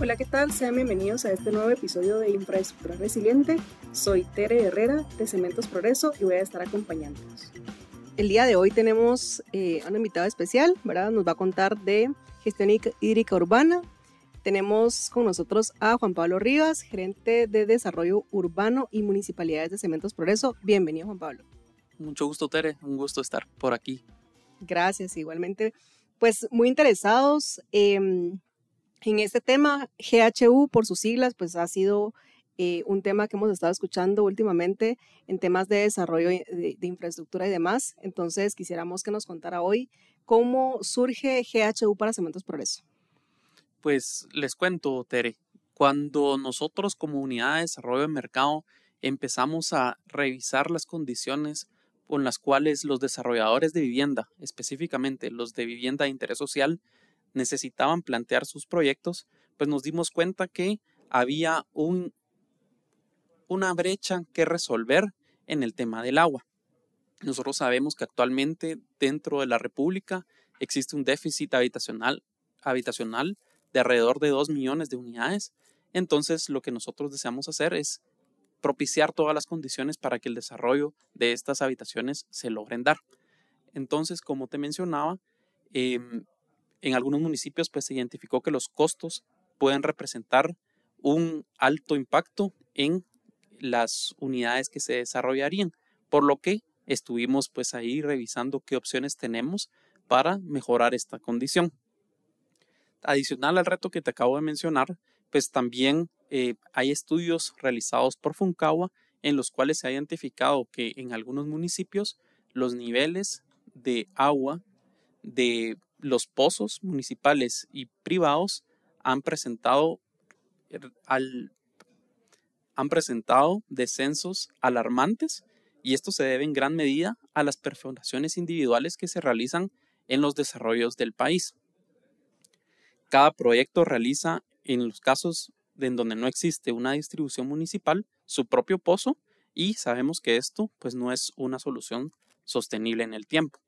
Hola, ¿qué tal? Sean bienvenidos a este nuevo episodio de Infraestructura Resiliente. Soy Tere Herrera de Cementos Progreso y voy a estar acompañándonos. El día de hoy tenemos eh, a una invitada especial, ¿verdad? Nos va a contar de gestión hídrica urbana. Tenemos con nosotros a Juan Pablo Rivas, gerente de Desarrollo Urbano y Municipalidades de Cementos Progreso. Bienvenido, Juan Pablo. Mucho gusto, Tere. Un gusto estar por aquí. Gracias, igualmente. Pues muy interesados. Eh, en este tema, GHU por sus siglas, pues ha sido eh, un tema que hemos estado escuchando últimamente en temas de desarrollo de, infraestructura y demás. Entonces, quisiéramos que nos contara hoy cómo surge GHU para Cementos Progreso. Pues les cuento, Tere, cuando nosotros como unidad de desarrollo de mercado empezamos a revisar las condiciones con las cuales los desarrolladores de vivienda, específicamente los de vivienda de interés social, necesitaban plantear sus proyectos, pues nos dimos cuenta que había un, una brecha que resolver en el tema del agua. Nosotros sabemos que actualmente dentro de la República existe un déficit habitacional, habitacional de alrededor de 2 millones de unidades. Entonces, lo que nosotros deseamos hacer es propiciar todas las condiciones para que el desarrollo de estas habitaciones se logren dar. Entonces, como te mencionaba, em, en algunos municipios pues se identificó que los costos pueden representar un alto impacto en las unidades que se desarrollarían, por lo que estuvimos pues ahí revisando qué opciones tenemos para mejorar esta condición. Adicional al reto que te acabo de mencionar, pues también eh, hay estudios realizados por Funcagua en los cuales se ha identificado que en algunos municipios los niveles de agua de los pozos municipales y privados han presentado, er, han presentado descensos alarmantes y esto se debe en gran medida a las perforaciones individuales que se realizan en los desarrollos del país. Cada proyecto realiza, en los casos en donde no existe una distribución municipal, su propio pozo y sabemos que esto pues no es una solución sostenible en el tiempo.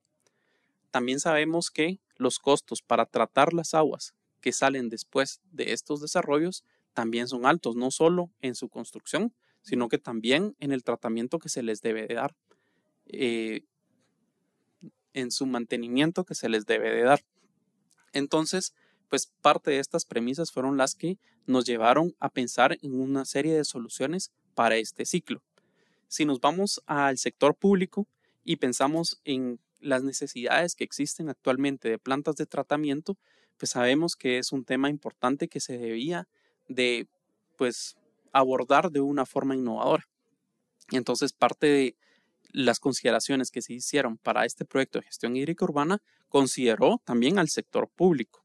También sabemos que los costos para tratar las aguas que salen después de estos desarrollos también son altos, no solo en su construcción, sino que también en el tratamiento que se les debe de dar, eh, en su mantenimiento que se les debe de dar. Entonces, pues parte de estas premisas fueron las que nos llevaron a pensar en una serie de soluciones para este ciclo. Si nos vamos al sector público y pensamos en las necesidades que existen actualmente de plantas de tratamiento, pues sabemos que es un tema importante que se debía de pues abordar de una forma innovadora. Entonces parte de las consideraciones que se hicieron para este proyecto de gestión hídrica urbana consideró también al sector público.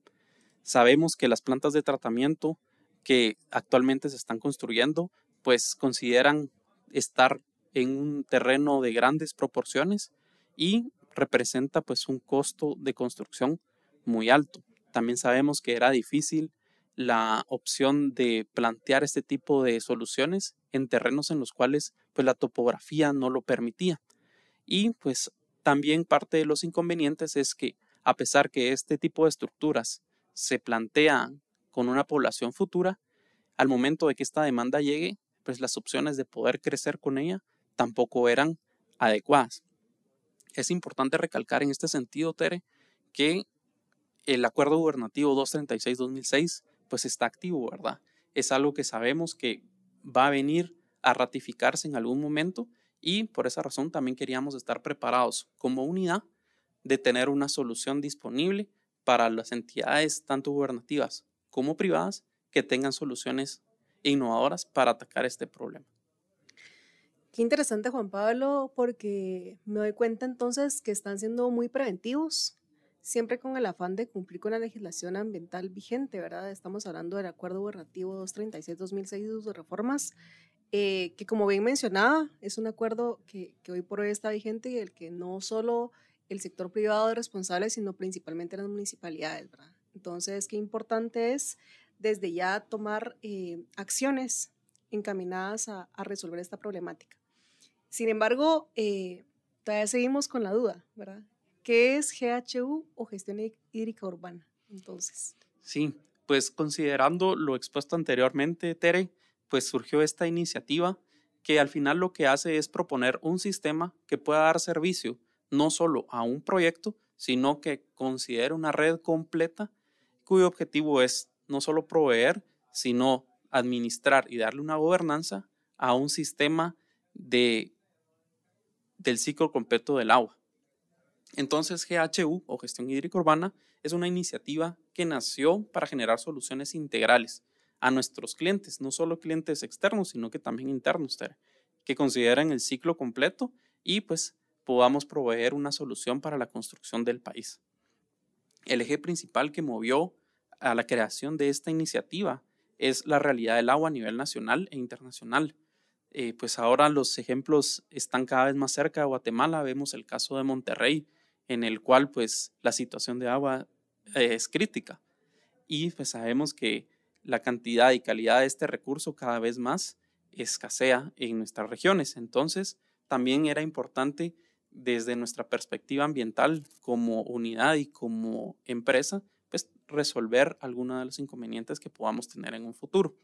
Sabemos que las plantas de tratamiento que actualmente se están construyendo pues consideran estar en un terreno de grandes proporciones y representa pues un costo de construcción muy alto. También sabemos que era difícil la opción de plantear este tipo de soluciones en terrenos en los cuales pues la topografía no lo permitía. Y pues también parte de los inconvenientes es que a pesar que este tipo de estructuras se plantean con una población futura, al momento de que esta demanda llegue, pues las opciones de poder crecer con ella tampoco eran adecuadas. Es importante recalcar en este sentido, Tere, que el acuerdo gubernativo 236-2006 pues está activo, ¿verdad? Es algo que sabemos que va a venir a ratificarse en algún momento y por esa razón también queríamos estar preparados como unidad de tener una solución disponible para las entidades tanto gubernativas como privadas que tengan soluciones innovadoras para atacar este problema. Qué interesante, Juan Pablo, porque me doy cuenta entonces que están siendo muy preventivos, siempre con el afán de cumplir con la legislación ambiental vigente, ¿verdad? Estamos hablando del Acuerdo Gubernativo 236-2006 de reformas, eh, que como bien mencionaba, es un acuerdo que, que hoy por hoy está vigente y el que no solo el sector privado es responsable, sino principalmente las municipalidades, ¿verdad? Entonces, qué importante es desde ya tomar eh, acciones encaminadas a, resolver esta problemática. Sin embargo, eh, todavía seguimos con la duda, ¿verdad? ¿Qué es GHU o gestión hídrica urbana? Entonces. Sí, pues considerando lo expuesto anteriormente, Tere, pues surgió esta iniciativa que al final lo que hace es proponer un sistema que pueda dar servicio no solo a un proyecto, sino que considere una red completa cuyo objetivo es no solo proveer, sino administrar y darle una gobernanza a un sistema de, del ciclo completo del agua. Entonces, GHU o Gestión Hídrica Urbana es una iniciativa que nació para generar soluciones integrales a nuestros clientes, no solo clientes externos, sino que también internos, que consideren el ciclo completo y pues podamos proveer una solución para la construcción del país. El eje principal que movió a la creación de esta iniciativa es la realidad del agua a nivel nacional e internacional. Eh, pues ahora los ejemplos están cada vez más cerca de Guatemala. Vemos el caso de Monterrey, en el cual pues la situación de agua eh, es crítica. Y pues sabemos que la cantidad y calidad de este recurso cada vez más escasea en nuestras regiones. Entonces, también era importante desde nuestra perspectiva ambiental como unidad y como empresa, resolver algunos de los inconvenientes que podamos tener en un futuro.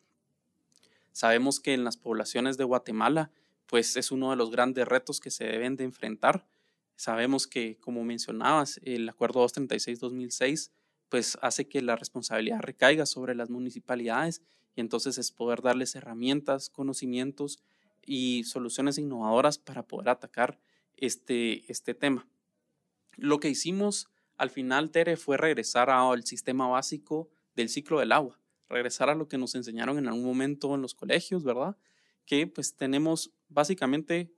Sabemos que en las poblaciones de Guatemala, pues es uno de los grandes retos que se deben de enfrentar. Sabemos que, como mencionabas, el Acuerdo 236-2006, pues hace que la responsabilidad recaiga sobre las municipalidades y entonces es poder darles herramientas, conocimientos y soluciones innovadoras para poder atacar este, este tema. Lo que hicimos al final, Tere, fue regresar al sistema básico del ciclo del agua, regresar a lo que nos enseñaron en algún momento en los colegios, ¿verdad? Que pues tenemos básicamente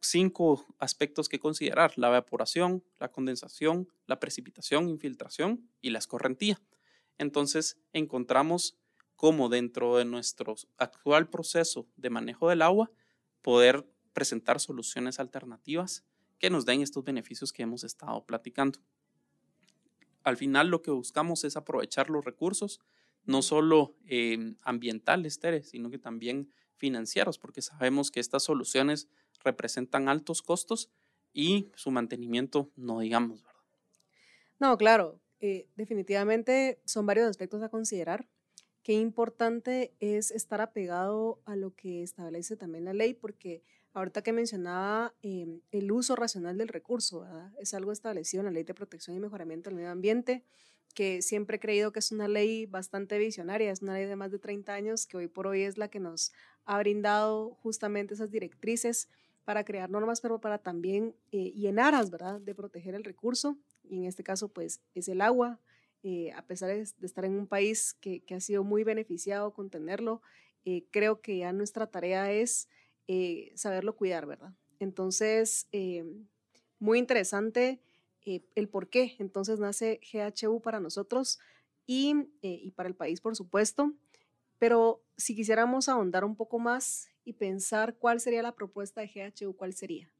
cinco aspectos que considerar, la evaporación, la condensación, la precipitación, infiltración y la escorrentía. Entonces encontramos cómo dentro de nuestro actual proceso de manejo del agua poder presentar soluciones alternativas que nos den estos beneficios que hemos estado platicando al final lo que buscamos es aprovechar los recursos, no solo em, ambientales, Tere, sino que también financieros, porque sabemos que estas soluciones representan altos costos y su mantenimiento no digamos, ¿verdad? No, claro, eh, definitivamente son varios aspectos a considerar. Qué importante es estar apegado a lo que establece también la ley, porque Ahorita que mencionaba em, el uso racional del recurso, es algo establecido en la Ley de Protección y Mejoramiento del Medio Ambiente, que siempre he creído que es una ley bastante visionaria, es una ley de más de 30 años que hoy por hoy es la que nos ha brindado justamente esas directrices para crear normas, pero para también, eh, y en aras, ¿verdad?, de proteger el recurso, y en este caso, pues, es el agua, eh, a pesar de, estar en un país que, que, ha sido muy beneficiado con tenerlo, eh, creo que ya nuestra tarea es eh, saberlo cuidar, ¿verdad? Entonces, eh, muy interesante eh, el por qué entonces nace GHU para nosotros y, y, para el país, por supuesto. Pero si quisiéramos ahondar un poco más y pensar cuál sería la propuesta de GHU, ¿cuál sería?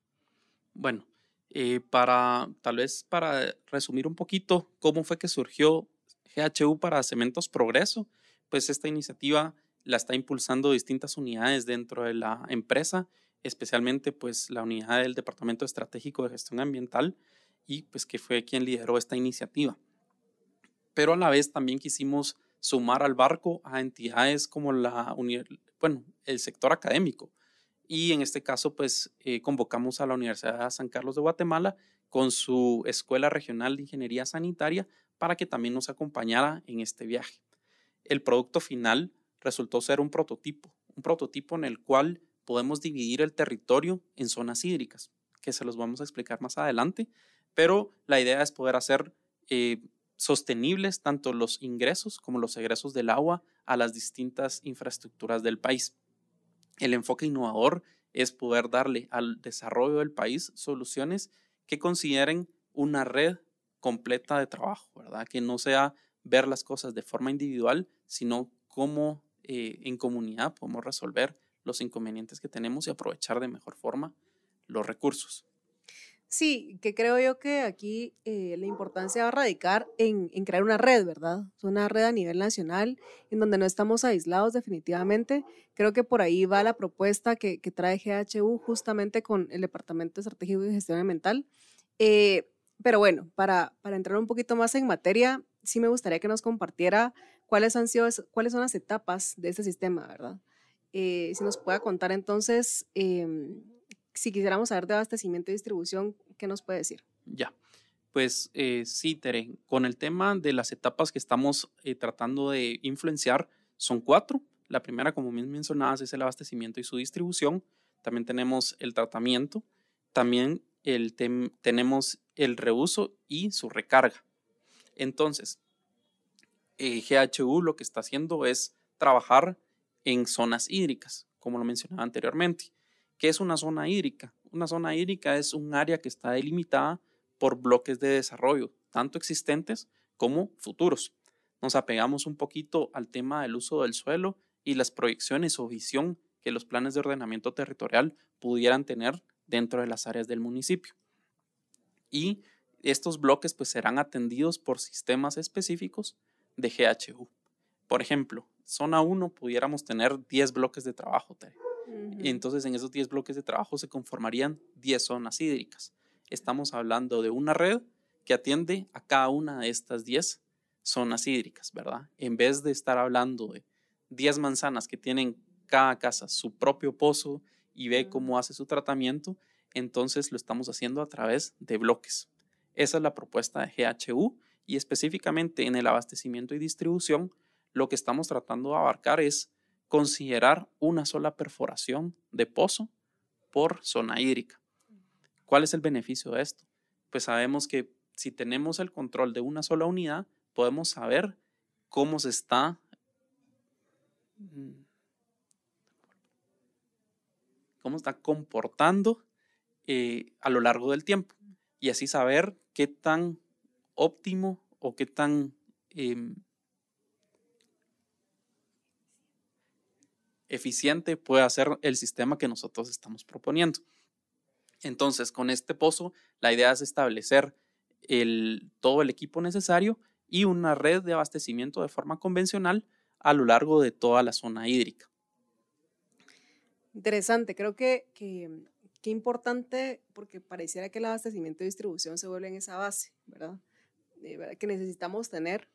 Bueno, para tal vez para resumir un poquito cómo fue que surgió GHU para Cementos Progreso, pues esta iniciativa la está impulsando distintas unidades dentro de la empresa, especialmente pues la unidad del Departamento Estratégico de Gestión Ambiental y pues que fue quien lideró esta iniciativa. Pero a la vez también quisimos sumar al barco a entidades como la bueno, el sector académico. Y en este caso, pues eh, convocamos a la Universidad de San Carlos de Guatemala con su Escuela Regional de Ingeniería Sanitaria para que también nos acompañara en este viaje. El producto final resultó ser un prototipo, un prototipo en el cual podemos dividir el territorio en zonas hídricas, que se los vamos a explicar más adelante, pero la idea es poder hacer eh, sostenibles tanto los ingresos como los egresos del agua a las distintas infraestructuras del país. El enfoque innovador es poder darle al desarrollo del país soluciones que consideren una red completa de trabajo, ¿verdad? Que no sea ver las cosas de forma individual, sino cómo eh, en comunidad podemos resolver los inconvenientes que tenemos y aprovechar de mejor forma los recursos. Sí, que creo yo que aquí eh, la importancia va a radicar en, en, crear una red, ¿verdad? Una red a nivel nacional en donde no estamos aislados definitivamente. Creo que por ahí va la propuesta que, que trae GHU justamente con el Departamento Estratégico de Gestión Ambiental. Eh, Pero bueno, para, para entrar un poquito más en materia, sí me gustaría que nos compartiera cuáles han sido, cuáles son las etapas de este sistema, ¿verdad? Eh, si nos pueda contar entonces, em, si quisiéramos saber de abastecimiento y distribución, ¿qué nos puede decir? Ya, pues eh, sí, Tere, con el tema de las etapas que estamos eh, tratando de influenciar, son cuatro. La primera, como bien mencionabas, es el abastecimiento y su distribución. También tenemos el tratamiento. También el tenemos el reuso y su recarga. Entonces, eh, GHU lo que está haciendo es trabajar en zonas hídricas, como lo mencionaba anteriormente. ¿Qué es una zona hídrica? Una zona hídrica es un área que está delimitada por bloques de desarrollo, tanto existentes como futuros. Nos apegamos un poquito al tema del uso del suelo y las proyecciones o visión que los planes de ordenamiento territorial pudieran tener dentro de las áreas del municipio. Y estos bloques pues serán atendidos por sistemas específicos de GHU. Por ejemplo, zona 1 pudiéramos tener 10 bloques de trabajo. Entonces en esos 10 bloques de trabajo se conformarían 10 zonas hídricas. Estamos hablando de una red que atiende a cada una de estas 10 zonas hídricas, ¿verdad? En vez de estar hablando de 10 manzanas que tienen cada casa su propio pozo y ve cómo hace su tratamiento, entonces lo estamos haciendo a través de bloques. Esa es la propuesta de GHU y específicamente en el abastecimiento y distribución, lo que estamos tratando de abarcar es considerar una sola perforación de pozo por zona hídrica. ¿Cuál es el beneficio de esto? Pues sabemos que si tenemos el control de una sola unidad, podemos saber cómo se está cómo está comportando eh, a lo largo del tiempo y así saber qué tan óptimo o qué tan em, eficiente puede ser el sistema que nosotros estamos proponiendo. Entonces, con este pozo, la idea es establecer todo el equipo necesario y una red de abastecimiento de forma convencional a lo largo de toda la zona hídrica. Interesante, creo que, que importante, porque pareciera que el abastecimiento y distribución se vuelve en esa base, ¿verdad? Que necesitamos tener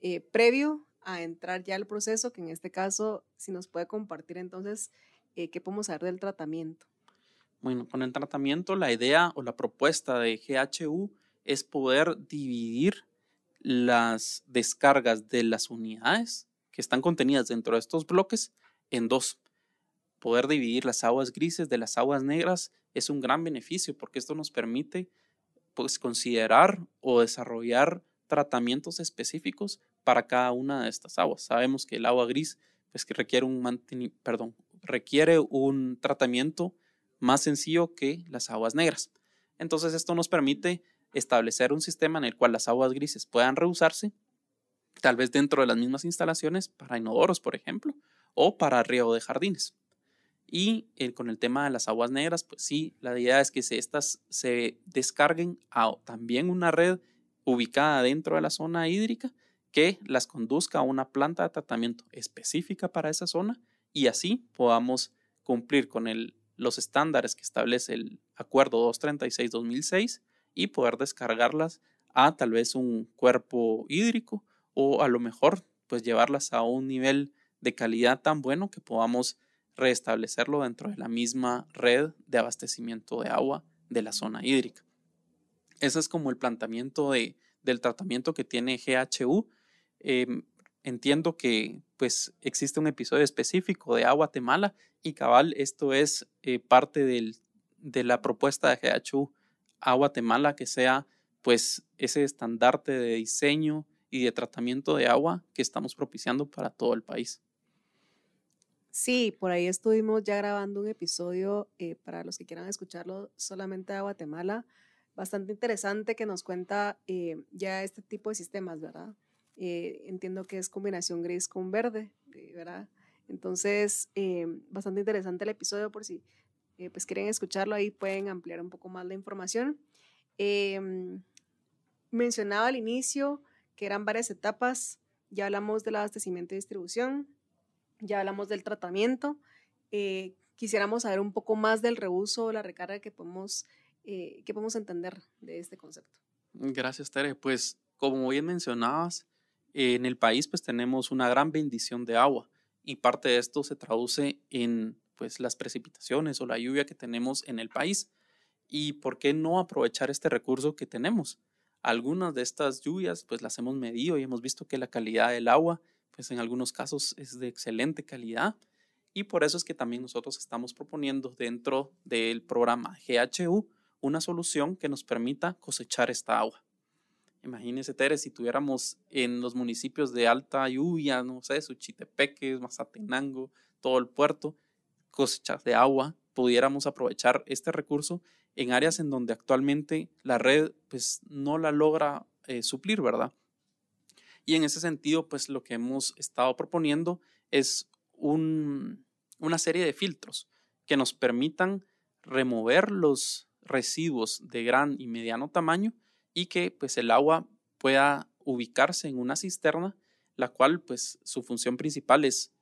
eh, previo a entrar ya al proceso, que en este caso, si nos puede compartir entonces, eh, ¿qué podemos saber del tratamiento? Bueno, con el tratamiento, la idea o la propuesta de GHU es poder dividir las descargas de las unidades que están contenidas dentro de estos bloques en dos poder dividir las aguas grises de las aguas negras es un gran beneficio porque esto nos permite pues, considerar o desarrollar tratamientos específicos para cada una de estas aguas. Sabemos que el agua gris pues, que requiere, un perdón, requiere un tratamiento más sencillo que las aguas negras. Entonces esto nos permite establecer un sistema en el cual las aguas grises puedan reusarse, tal vez dentro de las mismas instalaciones para inodoros, por ejemplo, o para riego de jardines. Y con el tema de las aguas negras, pues sí, la idea es que estas se descarguen a también una red ubicada dentro de la zona hídrica que las conduzca a una planta de tratamiento específica para esa zona y así podamos cumplir con los estándares que establece el Acuerdo 236-2006 y poder descargarlas a tal vez un cuerpo hídrico o a lo mejor pues llevarlas a un nivel de calidad tan bueno que podamos restablecerlo dentro de la misma red de abastecimiento de agua de la zona hídrica. Ese es como el planteamiento de, del tratamiento que tiene GHU. Em, entiendo que pues existe un episodio específico de Agua Temala y cabal, esto es eh, parte del, de la propuesta de GHU Agua Temala que sea pues ese estandarte de diseño y de tratamiento de agua que estamos propiciando para todo el país. Sí, por ahí estuvimos ya grabando un episodio eh, para los que quieran escucharlo solamente de Guatemala, bastante interesante que nos cuenta eh, ya este tipo de sistemas, ¿verdad? Eh, entiendo que es combinación gris con verde, ¿verdad? Entonces, bastante interesante el episodio por si pues quieren escucharlo, ahí pueden ampliar un poco más la información. Mencionaba al inicio que eran varias etapas, ya hablamos del abastecimiento y distribución, ya hablamos del tratamiento. Eh, quisiéramos saber un poco más del reuso o la recarga que podemos, eh, que podemos entender de este concepto. Gracias, Tere. Pues como bien mencionabas, en el país pues tenemos una gran bendición de agua y parte de esto se traduce en pues las precipitaciones o la lluvia que tenemos en el país. ¿Y por qué no aprovechar este recurso que tenemos? Algunas de estas lluvias pues las hemos medido y hemos visto que la calidad del agua pues en algunos casos es de excelente calidad y por eso es que también nosotros estamos proponiendo dentro del programa GHU una solución que nos permita cosechar esta agua. Imagínense, Tere, si tuviéramos en los municipios de alta lluvia, no sé, Suchitepeques, Mazatenango, todo el puerto, cosechas de agua, pudiéramos aprovechar este recurso en áreas en donde actualmente la red pues no la logra eh, suplir, ¿verdad? Y en ese sentido, pues lo que hemos estado proponiendo es un, una serie de filtros que nos permitan remover los residuos de gran y mediano tamaño y que pues el agua pueda ubicarse en una cisterna, la cual pues su función principal es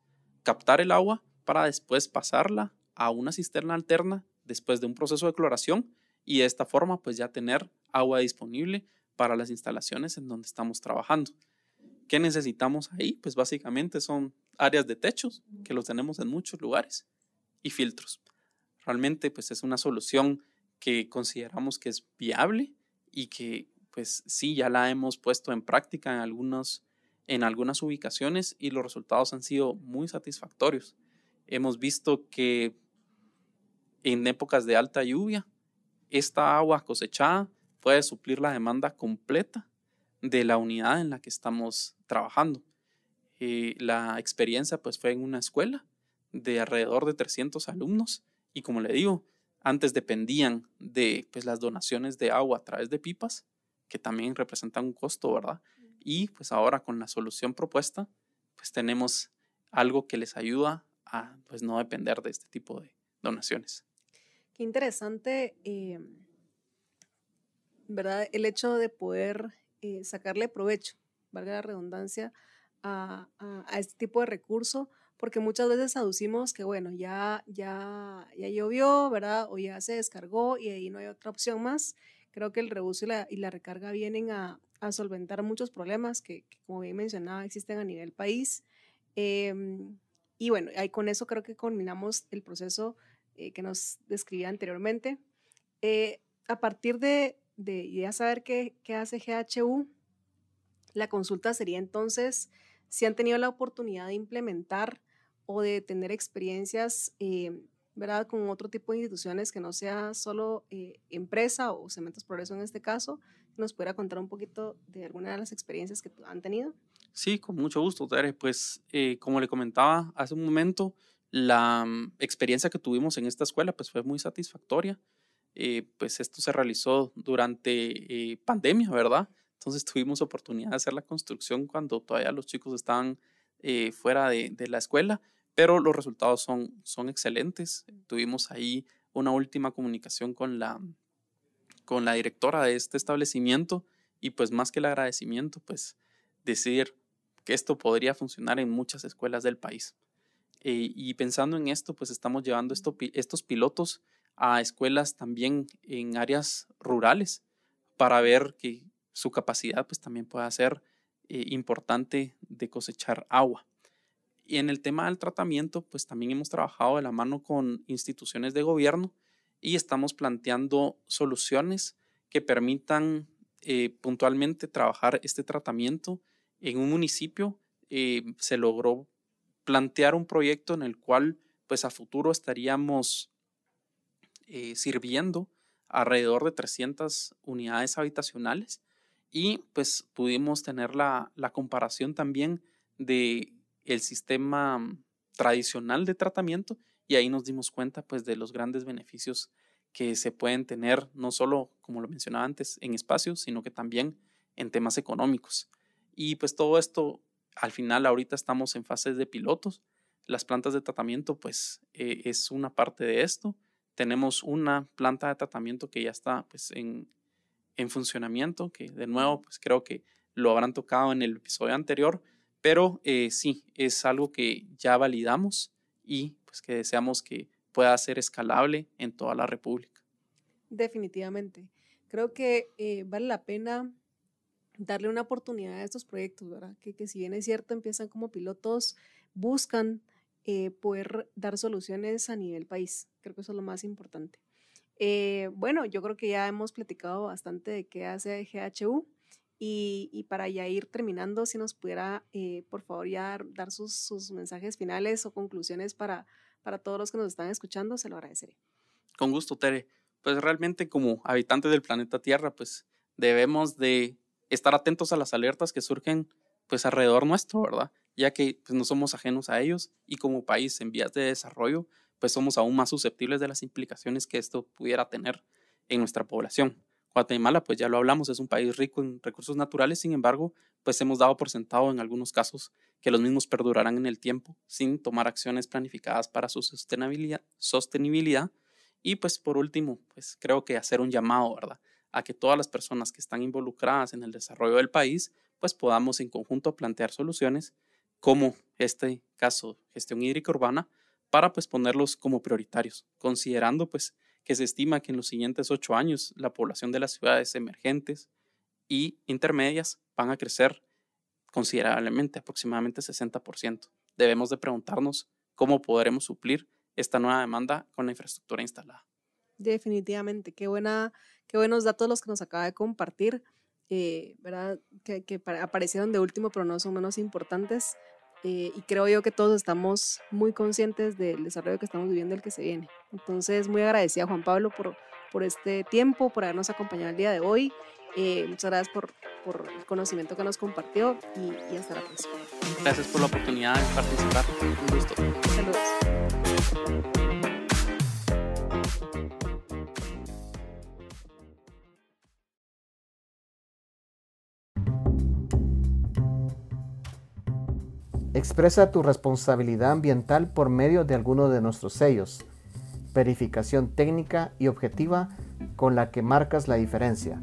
captar el agua para después pasarla a una cisterna alterna después de un proceso de cloración y de esta forma pues ya tener agua disponible para las instalaciones en donde estamos trabajando. ¿Qué necesitamos ahí? Pues básicamente son áreas de techos, que los tenemos en muchos lugares, y filtros. Realmente pues es una solución que consideramos que es viable y que pues sí, ya la hemos puesto en práctica en, algunos, en algunas ubicaciones y los resultados han sido muy satisfactorios. Hemos visto que en épocas de alta lluvia, esta agua cosechada puede suplir la demanda completa de la unidad en la que estamos trabajando. Eh, la experiencia pues fue en una escuela de alrededor de 300 alumnos y como le digo, antes dependían de pues, las donaciones de agua a través de pipas, que también representan un costo, ¿verdad? Y pues ahora con la solución propuesta, pues tenemos algo que les ayuda a pues no depender de este tipo de donaciones. Qué interesante, eh, ¿verdad? El hecho de poder eh, sacarle provecho, valga la redundancia, a, a, este tipo de recurso porque muchas veces aducimos que, bueno, ya, ya, ya llovió, ¿verdad? O ya se descargó y ahí no hay otra opción más. Creo que el reuso y la, y la recarga vienen a, solventar muchos problemas que, como bien mencionaba, existen a nivel país. Em, y bueno, ahí con eso creo que culminamos el proceso eh, que nos describía anteriormente. Eh, a partir de, de, ya saber qué, hace GHU, la consulta sería entonces si han tenido la oportunidad de implementar o de tener experiencias, eh, ¿verdad? Con otro tipo de instituciones que no sea solo eh, empresa o Cementos Progreso en este caso, nos pudiera contar un poquito de alguna de las experiencias que han tenido. Sí, con mucho gusto, Tere. Pues eh, como le comentaba hace un momento, la mm, experiencia que tuvimos en esta escuela pues fue muy satisfactoria. Pues esto se realizó durante pandemia, ¿verdad? Entonces tuvimos oportunidad de hacer la construcción cuando todavía los chicos estaban fuera de, la escuela pero los resultados son, son excelentes. Tuvimos ahí una última comunicación con la, con la directora de este establecimiento y pues más que el agradecimiento, pues decir que esto podría funcionar en muchas escuelas del país. Eh, y pensando en esto, pues estamos llevando esto, estos pilotos a escuelas también en áreas rurales para ver que su capacidad pues también pueda ser eh, importante de cosechar agua. Y en el tema del tratamiento, pues también hemos trabajado de la mano con instituciones de gobierno y estamos planteando soluciones que permitan eh, puntualmente trabajar este tratamiento en un municipio. Eh, se logró plantear un proyecto en el cual pues a futuro estaríamos eh, sirviendo alrededor de 300 unidades habitacionales y pues pudimos tener la, comparación también de el sistema tradicional de tratamiento y ahí nos dimos cuenta pues de los grandes beneficios que se pueden tener no solo, como lo mencionaba antes, en espacios, sino que también en temas económicos. Y pues todo esto, al final, ahorita estamos en fases de pilotos. Las plantas de tratamiento, pues, eh, es una parte de esto. Tenemos una planta de tratamiento que ya está, pues, en, en funcionamiento, que de nuevo, pues, creo que lo habrán tocado en el episodio anterior, pero eh, sí, es algo que ya validamos y pues que deseamos que pueda ser escalable en toda la República. Definitivamente. Creo que eh, vale la pena darle una oportunidad a estos proyectos, ¿verdad? Que, que si bien es cierto, empiezan como pilotos, buscan eh, poder dar soluciones a nivel país. Creo que eso es lo más importante. Eh, bueno, yo creo que ya hemos platicado bastante de qué hace GHU y, y para ya ir terminando, si nos pudiera, eh, por favor, ya dar sus, sus, mensajes finales o conclusiones para, para todos los que nos están escuchando, se lo agradeceré. Con gusto, Tere. Pues realmente como habitantes del planeta Tierra, pues debemos de estar atentos a las alertas que surgen pues alrededor nuestro, ¿verdad? Ya que pues, no somos ajenos a ellos y como país en vías de desarrollo, pues somos aún más susceptibles de las implicaciones que esto pudiera tener en nuestra población. Guatemala, pues ya lo hablamos, es un país rico en recursos naturales, sin embargo, pues hemos dado por sentado en algunos casos que los mismos perdurarán en el tiempo sin tomar acciones planificadas para su sostenibilidad, sostenibilidad. Y pues por último, pues creo que hacer un llamado, ¿verdad? a que todas las personas que están involucradas en el desarrollo del país, pues podamos en conjunto plantear soluciones como este caso gestión hídrica urbana para pues ponerlos como prioritarios, considerando pues que se estima que en los siguientes ocho años la población de las ciudades emergentes y intermedias van a crecer considerablemente, aproximadamente 60%. Debemos de preguntarnos cómo podremos suplir esta nueva demanda con la infraestructura instalada. Definitivamente, qué, buena, qué buenos datos los que nos acaba de compartir, eh, ¿verdad? Que, que, aparecieron de último, pero no son menos importantes. Eh, y creo yo que todos estamos muy conscientes del desarrollo que estamos viviendo, el que se viene. Entonces, muy agradecida Juan Pablo por, por este tiempo, por habernos acompañado el día de hoy. Eh, muchas gracias por, por, el conocimiento que nos compartió y, y hasta la próxima. Gracias por la oportunidad de participar. Un gusto. Saludos. Expresa tu responsabilidad ambiental por medio de alguno de nuestros sellos. Verificación técnica y objetiva con la que marcas la diferencia.